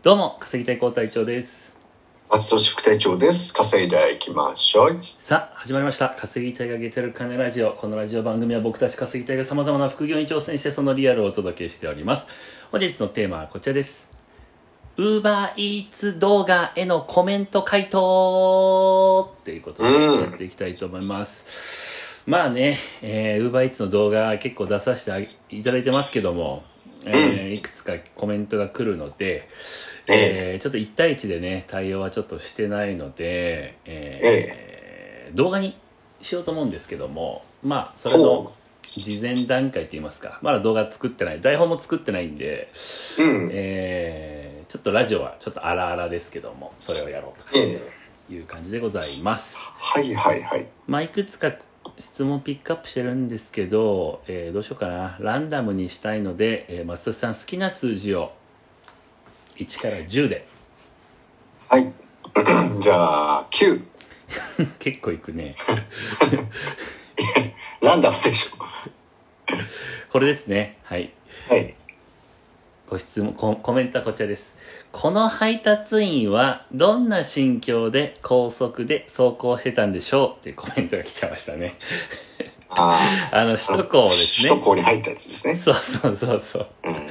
どうも、稼ぎたい高隊長です。松戸市副隊長です。稼いでいきましょう。さあ、始まりました。稼ぎたいがゲテる金ラジオ。このラジオ番組は僕たち稼ぎたいが様々な副業に挑戦してそのリアルをお届けしております。本日のテーマはこちらです。Uber Eats 動画へのコメント回答ということでうんやっていきたいと思います。まあね、えー、Uber Eats の動画結構出させていただいてますけども、えーいくつかコメントが来るので、えーちょっと1対1でね、対応はちょっとしてないので、えー動画にしようと思うんですけども、まあ、それのほ事前段階といいますか、まだ動画作ってない、台本も作ってないんで、うん。えーちょっとラジオはちょっと荒々ですけども、それをやろうとええいう感じでございます。はいはいはい。まあ、いくつか質問ピックアップしてるんですけど、えーどうしようかな。ランダムにしたいので、えー松戸さん好きな数字を1から10で。はい。じゃあ、9。結構いくね。ランダムでしょ。これですね。はい。はい。ご質問、ココメントはこちらです。この配達員はどんな心境で高速で走行してたんでしょうっていうコメントが来ちゃいましたね。あ あの、首都高ですね首都。高に入ったやつですね。そうそうそうそう。うん。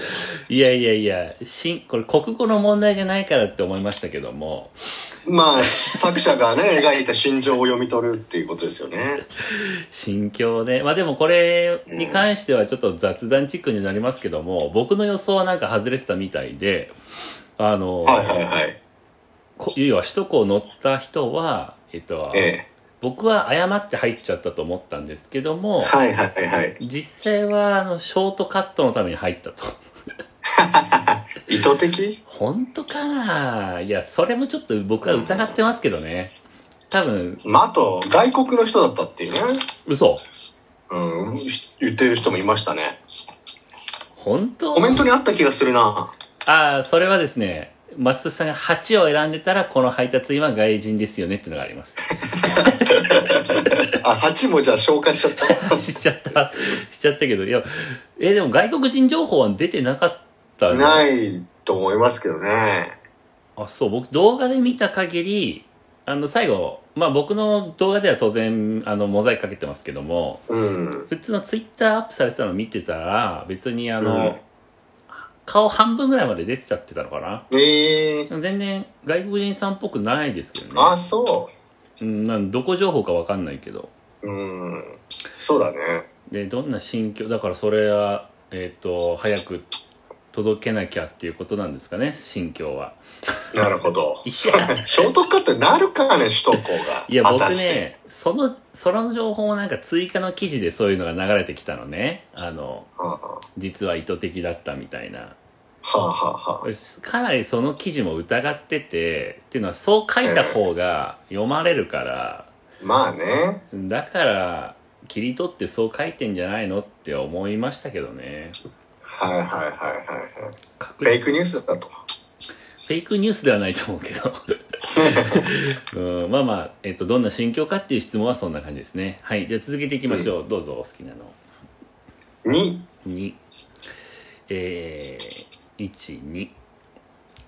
いやいやいや、しん、これ国語の問題じゃないからって思いましたけども、まあ、作者がね、描いた心情を読み取るっていうことですよね。心境で、まあでもこれに関してはちょっと雑談チックになりますけども、僕の予想はなんか外れてたみたいで、あの、はいはいはい。こ要は首都高乗った人は、えっと、え僕は誤って入っちゃったと思ったんですけどえ。も、はいはいはい。実際はあのショートカットのために入ったと。意図的？本当かな？いや、それもちょっと僕は疑ってますけどね。多分、まあ、あと、外国の人だったっていうね。嘘うん。言ってる人もいましたね。本当？コメントにあった気がするな。ああ、それはですね、松戸さんが8を選んでたら、この配達員は外人ですよねっていうのがあります。あ、8もじゃあ紹介しちゃった。しちゃった、しちゃったけど、いや、え、でも外国人情報は出てなかったの？ないと思いますけどね。あ、そう、僕動画で見た限り、あの、最後、まあ僕の動画では当然、あの、モザイクかけてますけども、うん。普通のツイッターアップされてたの見てたら、別にあの、うん顔半分ぐらいまで出ちゃってたのかなええ全然外国人さんっぽくないですけどね。あ、そうん、なんどこ情報かわかんないけど。う。うん。そうだね。で、どんな心境、だからそれは、えっ、と、早く届けなきゃっていうことなんですかね、心境は。なるほど。いや、ショートカットになるかね、首都高が。いや、僕。ね、その、その情報もなんか追加の記事でそういうのが流れてきたのね。あの、は実は意図的だったみたいな。あ、はあはあはあ、かなりその記事も疑ってて、っていうのはそう書いた方が読まれるから、まあね。だから、切り取ってそう書いてんじゃないのって思いましたけどね。はいはいはいはいフェイクニュースだと。フェイクニュースではないと思うけど。うん、まあまあ、えっと、どんな心境かっていう質問はそんな感じですね。はい。じゃあ続けていきましょう。どうぞ、お好きなの。2。2。えー、1、2。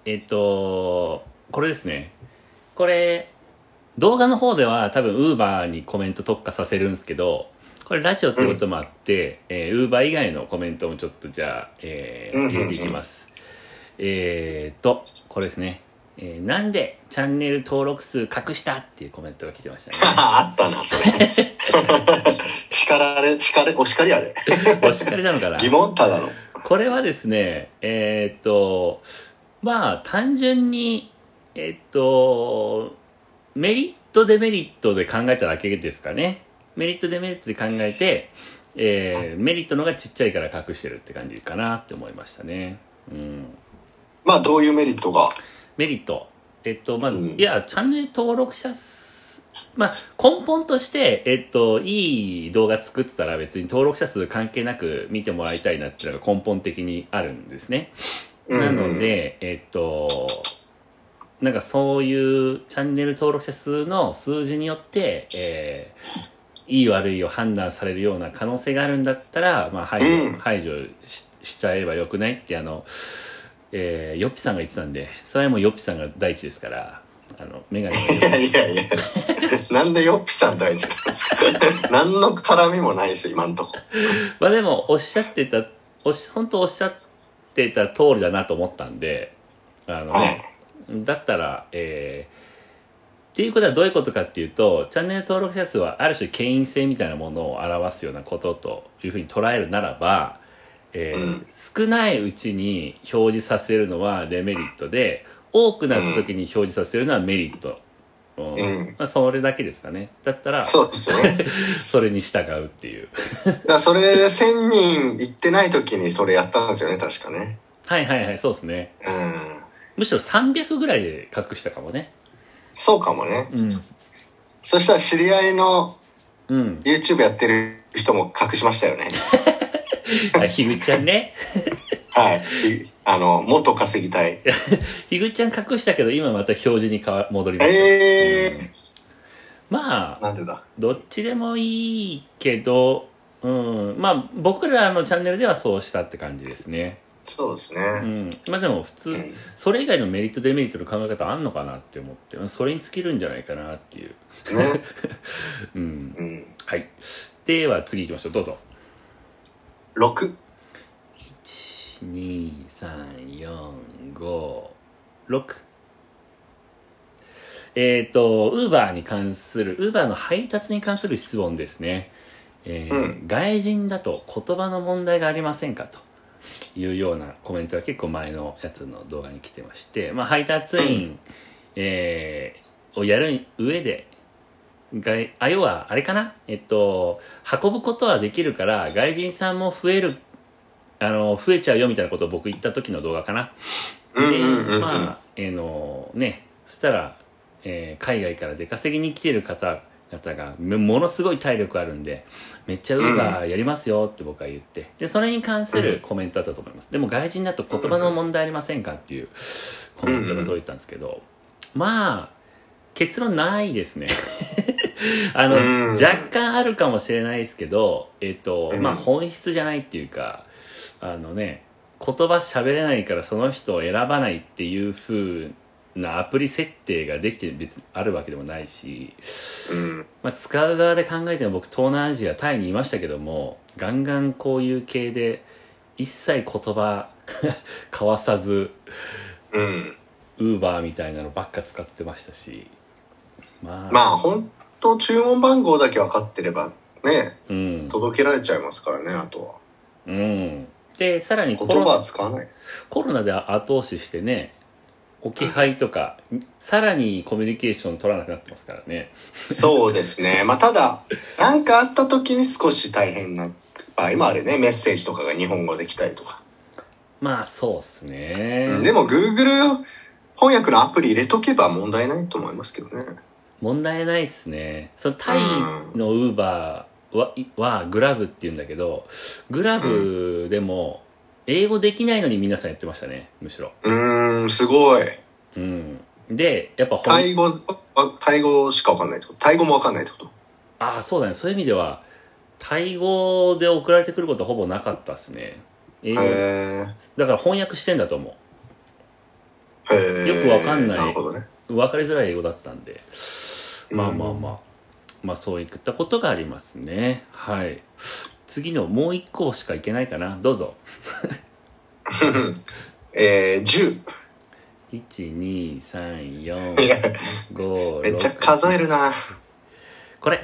えっと、これですね。これ、動画の方では多分 Uber にコメント特化させるんですけど、これラジオってこともあって、えー、Uber 以外のコメントもちょっとじゃあ、えーうんうんうん入れていきます。えーと、これですね。えーなんでチャンネル登録数隠したっていうコメントが来てましたね。あったな、それ。叱られ、叱れ、お叱りあれ。お叱りなのかな？疑問ただの。これはですね、えーっと、まあ、単純に、えーっと、メリット、デメリットで考えただけですかね。メリット、デメリットで考えて、えーメリットのがちっちゃいから隠してるって感じかなって思いましたね。うん。まあ、どういうメリットが？メリット。えっと、まあ、うんいや、チャンネル登録者数、まあ、根本として、えっと、いい動画作ってたら別に登録者数関係なく見てもらいたいなっていうのが根本的にあるんですね。なので、えっと、なんかそういうチャンネル登録者数の数字によって、えーいい悪いを判断されるような可能性があるんだったら、まあ排除、うん排除ししちゃえばよくないってあの、えー、ヨッピさんが言ってたんで、それはもうヨッピさんが第一ですから、あの、メガネいやいやいや。なんでヨッピさん大事なんですか？何の絡みもないですよ、今んとこ。まあでも、おっしゃってた、おし、本当おっしゃってた通りだなと思ったんで、あのね、だったら、えー、っていうことはどういうことかっていうと、チャンネル登録者数はある種権威性みたいなものを表すようなことというふうに捉えるならば、えーうん少ないうちに表示させるのはデメリットで、多くなった時に表示させるのはメリット。うんうんまあ、それだけですかね。だったら、そうですよね。それに従うっていう。だそれ1000人行ってない時にそれやったんですよね、確かね。はいはいはい、そうですね。うん。むしろ300ぐらいで隠したかもね。そうかもね。うん。そしたら知り合いのうん。YouTube やってる人も隠しましたよね。あひぐちゃんね。はい。いあの、元稼ぎたい。ひぐちゃん隠したけど、今また表示に変わ戻りました。えまあ、ー、なんでだ？どっちでもいいけど、うん。まあ、僕らのチャンネルではそうしたって感じですね。そうですね。うん。まあでも普通、うんそれ以外のメリットデメリットの考え方あんのかなって思って、それに尽きるんじゃないかなっていう。ね。うん。うん。はい。では次行きましょう。どうぞ。6。2、3、4、5、6。えっ、と、ウーバーに関する、ウーバーの配達に関する質問ですね。えーうん外人だと言葉の問題がありませんかというようなコメントが結構前のやつの動画に来てまして、まあ、配達員、えーをやる上で、外あ要はあれかな？えっと運ぶことはできるから外人さんも増えるあの増えちゃうよみたいなことを僕言った時の動画かな。で。まあえーのねそしたら、えー海外から出稼ぎに来てる方々がめものすごい体力あるんでめっちゃウーバーやりますよって僕は言って。でそれに関するコメントだったと思います、でも外人だと言葉の問題ありませんかっていうコメントが届いたんですけど、まあ結論ないですね あの、うん若干あるかもしれないですけどえっ、と、うんまあ本質じゃないっていうかあのね言葉喋れないからその人を選ばないっていう風なアプリ設定ができて別にあるわけでもないし、うん。まあ、使う側で考えても僕東南アジアタイにいましたけどもガンガンこういう系で一切言葉 交わさずうん。ウーバーみたいなのばっか使ってましたしまあ、まあ、本当注文番号だけ分かってれば、ね、うん、届けられちゃいますからね、あとは。うん、でさらにコロナ使わない。コロナで後押ししてね置き配とか、さらにコミュニケーション取らなくなってますからねそうですね。まあ、ただ、なんかあった時に少し大変な場合もあるね。メッセージとかが日本語で来たりとか。まあそうっすね、でも、Google 翻訳のアプリ入れとけば問題ないと思いますけどね。問題ないっすね。そのタイのウーバーは,、はグラブって言うんだけどグラブでも英語できないのに皆さんやってましたねむしろ。うーん、すごい。うん。でやっぱタイ語、あタイ語しか分かんないってこと？タイ語も分かんないってこと？ああそうだね。そういう意味ではタイ語で送られてくることはほぼなかったっすね。英語へだから翻訳してんだと思え。へえ。よくわかんない。なるほどね。う分かりづらい英語だったんでまあまあまあ。まあそういったことがありますね。はい。次のもう一個しかいけないかな。どうぞ。えー、10。12345いや、めっちゃ数えるな。これ。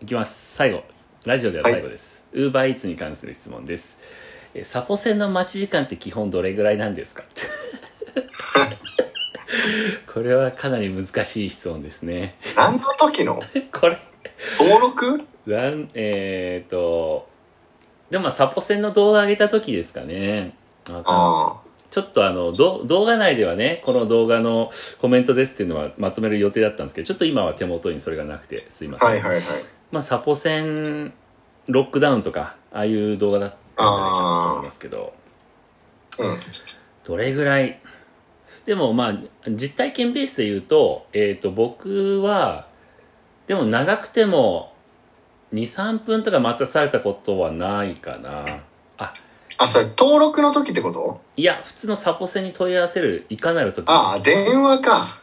いきます。最後。ラジオでは最後です。ウーバーイーツに関する質問です。えサポセンの待ち時間って基本どれぐらいなんですか？これはかなり難しい質問ですね。何の時の？これ。登録？なんえっ、とでもまあサポセンの動画上げた時ですかね。あちょっとあのど動画内ではねこの動画のコメントですっていうのはまとめる予定だったんですけどちょっと今は手元にそれがなくてすいまあ。せん、はいはいはい。まあサポセンロックダウンとかああいう動画だったんじゃないかなと思いますけど。うん。どれぐらいでもまあ実体験ベースで言うと,、えー、と僕はでも長くても23分とか待たされたことはないかなああ、それ登録の時ってこと？いや、普通のサポセに問い合わせるいかなる時ああ、電話か。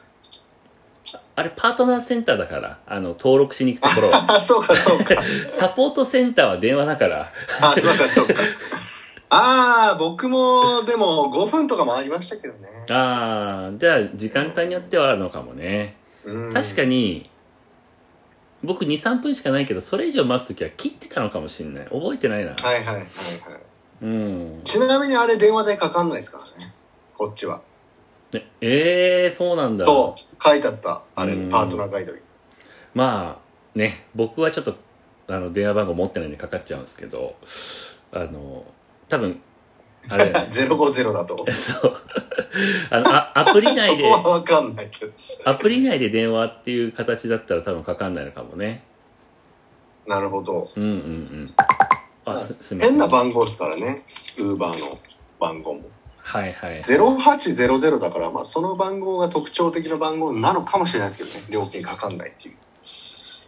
あれパートナーセンターだから、あの、登録しに行くところ。あ、そうかそうか。サポートセンターは電話だから。あ、そうかそうか。ああ、僕もでも5分とかもありましたけどね。ああ、じゃあ時間帯によってはあるのかもね。うん確かに、僕2、3分しかないけど、それ以上待つときは切ってたのかもしれない。覚えてないな。はいはいはいはい。うん。ちなみにあれ電話代かかんないですからね。こっちは。ねええー、そうなんだ。そう、書いてあった。あれうん、パートナーガイドに。まあ、ね、僕はちょっと、あの、電話番号持ってないんでかかっちゃうんですけど、あの、多分、あれだよね。050だと。そう。あの、あアプリ内でそ、こ はわかんないけど。アプリ内で電話っていう形だったら多分かかんないのかもね。なるほど。うんうんうん。あ、す、すみません。変な番号ですからね。ウーバーの番号も。はいはい。0800だから、まあその番号が特徴的な番号なのかもしれないですけどね。料金かかんないっていう。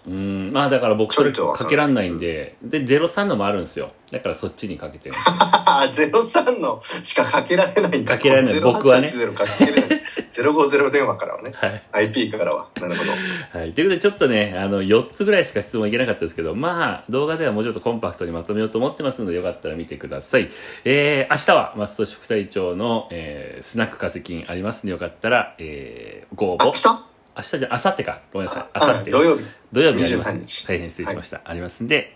うん。まあだから僕それかけらんないんで、で、03のもあるんですよ。だからそっちにかけてる。あ03のしかかけられないんだ。かけられない僕はね0880かけられない。050電話からはね。はい。IP からは。なるほど。はい。ということで、ちょっとね、あの、4つぐらいしか質問いけなかったですけど、まあ、動画ではもうちょっとコンパクトにまとめようと思ってますので、よかったら見てください。えー、明日は、松戸副隊長の、えー、スナック化石ありますので、よかったら、えー、ご応募。明日？明日じゃ、明後日か。ごめんなさい。明は後日。い土曜日。土曜日あります23日大変失礼しました。ありますんで、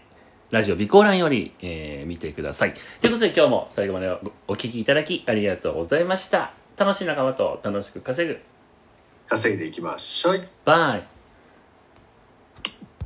ラジオ備考欄より、えー見てください。ということで今日も最後までおお聞きいただきありがとうございました。楽しい仲間と楽しく稼ぐ。稼いでいきましょう。バイ。